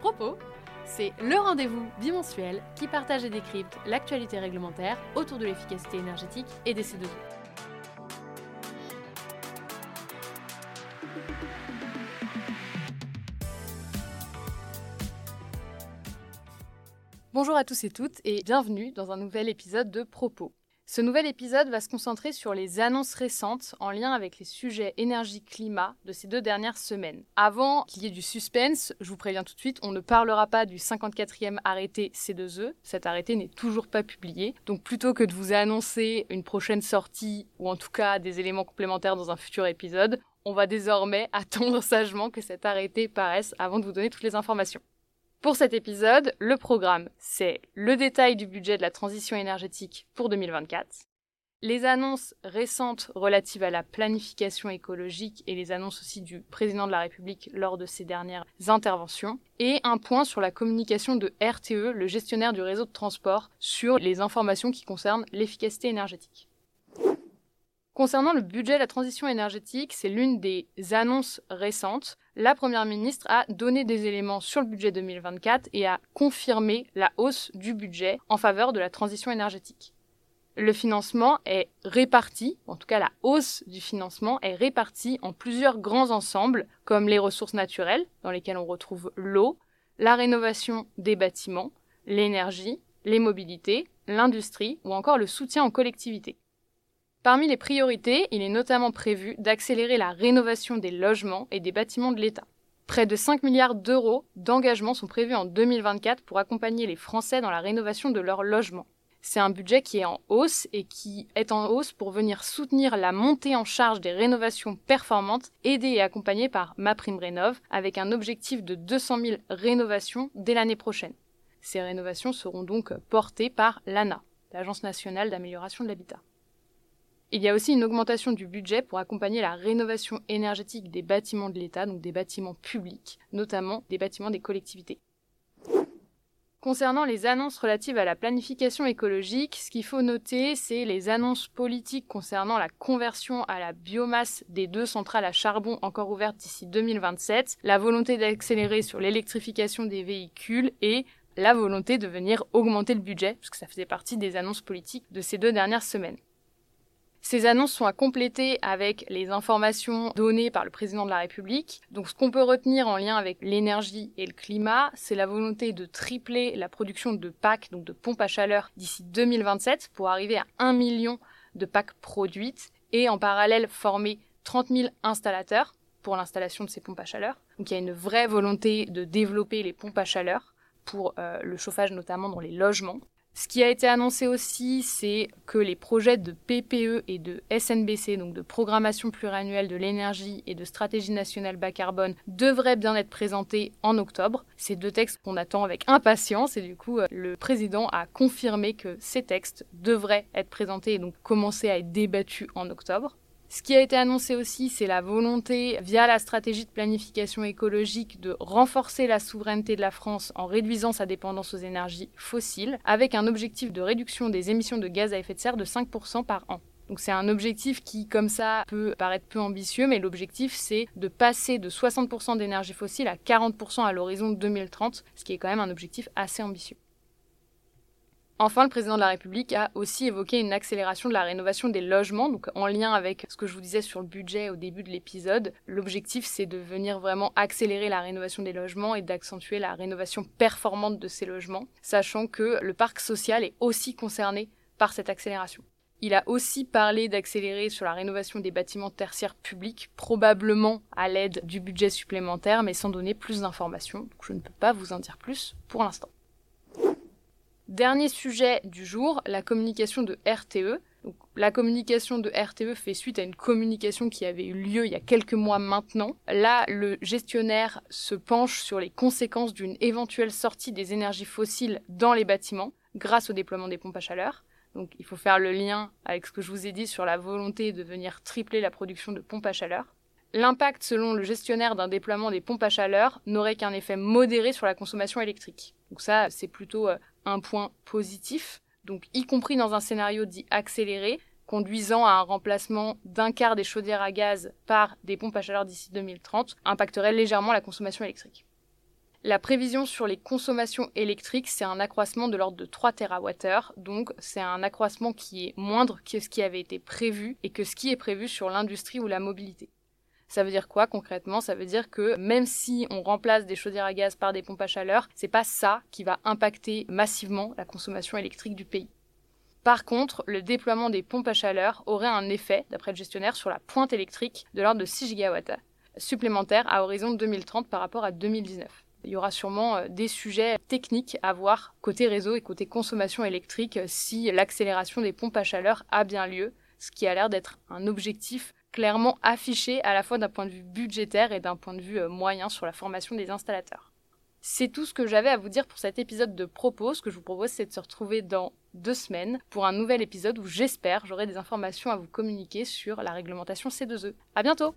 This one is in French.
Propos, c'est le rendez-vous bimensuel qui partage et décrypte l'actualité réglementaire autour de l'efficacité énergétique et des C2E. Bonjour à tous et toutes et bienvenue dans un nouvel épisode de Propos. Ce nouvel épisode va se concentrer sur les annonces récentes en lien avec les sujets énergie-climat de ces deux dernières semaines. Avant qu'il y ait du suspense, je vous préviens tout de suite, on ne parlera pas du 54e arrêté C2E. Cet arrêté n'est toujours pas publié. Donc plutôt que de vous annoncer une prochaine sortie ou en tout cas des éléments complémentaires dans un futur épisode, on va désormais attendre sagement que cet arrêté paraisse avant de vous donner toutes les informations. Pour cet épisode, le programme, c'est le détail du budget de la transition énergétique pour 2024, les annonces récentes relatives à la planification écologique et les annonces aussi du président de la République lors de ses dernières interventions, et un point sur la communication de RTE, le gestionnaire du réseau de transport, sur les informations qui concernent l'efficacité énergétique. Concernant le budget de la transition énergétique, c'est l'une des annonces récentes. La Première ministre a donné des éléments sur le budget 2024 et a confirmé la hausse du budget en faveur de la transition énergétique. Le financement est réparti, en tout cas la hausse du financement est répartie en plusieurs grands ensembles, comme les ressources naturelles, dans lesquelles on retrouve l'eau, la rénovation des bâtiments, l'énergie, les mobilités, l'industrie ou encore le soutien aux collectivités. Parmi les priorités, il est notamment prévu d'accélérer la rénovation des logements et des bâtiments de l'État. Près de 5 milliards d'euros d'engagements sont prévus en 2024 pour accompagner les Français dans la rénovation de leurs logements. C'est un budget qui est en hausse et qui est en hausse pour venir soutenir la montée en charge des rénovations performantes aidées et accompagnées par MaPrimeRénov avec un objectif de 200 000 rénovations dès l'année prochaine. Ces rénovations seront donc portées par l'ANA, l'Agence nationale d'amélioration de l'habitat. Il y a aussi une augmentation du budget pour accompagner la rénovation énergétique des bâtiments de l'État, donc des bâtiments publics, notamment des bâtiments des collectivités. Concernant les annonces relatives à la planification écologique, ce qu'il faut noter, c'est les annonces politiques concernant la conversion à la biomasse des deux centrales à charbon encore ouvertes d'ici 2027, la volonté d'accélérer sur l'électrification des véhicules et la volonté de venir augmenter le budget, puisque ça faisait partie des annonces politiques de ces deux dernières semaines. Ces annonces sont à compléter avec les informations données par le président de la République. Donc ce qu'on peut retenir en lien avec l'énergie et le climat, c'est la volonté de tripler la production de packs, donc de pompes à chaleur, d'ici 2027 pour arriver à 1 million de packs produites et en parallèle former 30 000 installateurs pour l'installation de ces pompes à chaleur. Donc il y a une vraie volonté de développer les pompes à chaleur pour euh, le chauffage notamment dans les logements. Ce qui a été annoncé aussi, c'est que les projets de PPE et de SNBC, donc de programmation pluriannuelle de l'énergie et de stratégie nationale bas carbone, devraient bien être présentés en octobre. Ces deux textes qu'on attend avec impatience et du coup, euh, le président a confirmé que ces textes devraient être présentés et donc commencer à être débattus en octobre. Ce qui a été annoncé aussi, c'est la volonté, via la stratégie de planification écologique, de renforcer la souveraineté de la France en réduisant sa dépendance aux énergies fossiles, avec un objectif de réduction des émissions de gaz à effet de serre de 5% par an. Donc c'est un objectif qui, comme ça, peut paraître peu ambitieux, mais l'objectif c'est de passer de 60% d'énergie fossile à 40% à l'horizon 2030, ce qui est quand même un objectif assez ambitieux. Enfin, le président de la République a aussi évoqué une accélération de la rénovation des logements, donc en lien avec ce que je vous disais sur le budget au début de l'épisode. L'objectif, c'est de venir vraiment accélérer la rénovation des logements et d'accentuer la rénovation performante de ces logements, sachant que le parc social est aussi concerné par cette accélération. Il a aussi parlé d'accélérer sur la rénovation des bâtiments tertiaires publics, probablement à l'aide du budget supplémentaire, mais sans donner plus d'informations. Je ne peux pas vous en dire plus pour l'instant. Dernier sujet du jour, la communication de RTE. la communication de RTE fait suite à une communication qui avait eu lieu il y a quelques mois maintenant. Là, le gestionnaire se penche sur les conséquences d'une éventuelle sortie des énergies fossiles dans les bâtiments grâce au déploiement des pompes à chaleur. Donc il faut faire le lien avec ce que je vous ai dit sur la volonté de venir tripler la production de pompes à chaleur. L'impact, selon le gestionnaire d'un déploiement des pompes à chaleur, n'aurait qu'un effet modéré sur la consommation électrique. Donc ça, c'est plutôt euh, un point positif, donc y compris dans un scénario dit accéléré, conduisant à un remplacement d'un quart des chaudières à gaz par des pompes à chaleur d'ici 2030, impacterait légèrement la consommation électrique. La prévision sur les consommations électriques, c'est un accroissement de l'ordre de 3 TWh, donc c'est un accroissement qui est moindre que ce qui avait été prévu et que ce qui est prévu sur l'industrie ou la mobilité. Ça veut dire quoi concrètement? Ça veut dire que même si on remplace des chaudières à gaz par des pompes à chaleur, c'est pas ça qui va impacter massivement la consommation électrique du pays. Par contre, le déploiement des pompes à chaleur aurait un effet, d'après le gestionnaire, sur la pointe électrique de l'ordre de 6 GWh supplémentaires à horizon 2030 par rapport à 2019. Il y aura sûrement euh, des sujets techniques à voir côté réseau et côté consommation électrique si l'accélération des pompes à chaleur a bien lieu, ce qui a l'air d'être un objectif clairement affiché à la fois d'un point de vue budgétaire et d'un point de vue euh, moyen sur la formation des installateurs. C'est tout ce que j'avais à vous dire pour cet épisode de Propos. Ce que je vous propose, c'est de se retrouver dans deux semaines pour un nouvel épisode où j'espère j'aurai des informations à vous communiquer sur la réglementation C2E. À bientôt!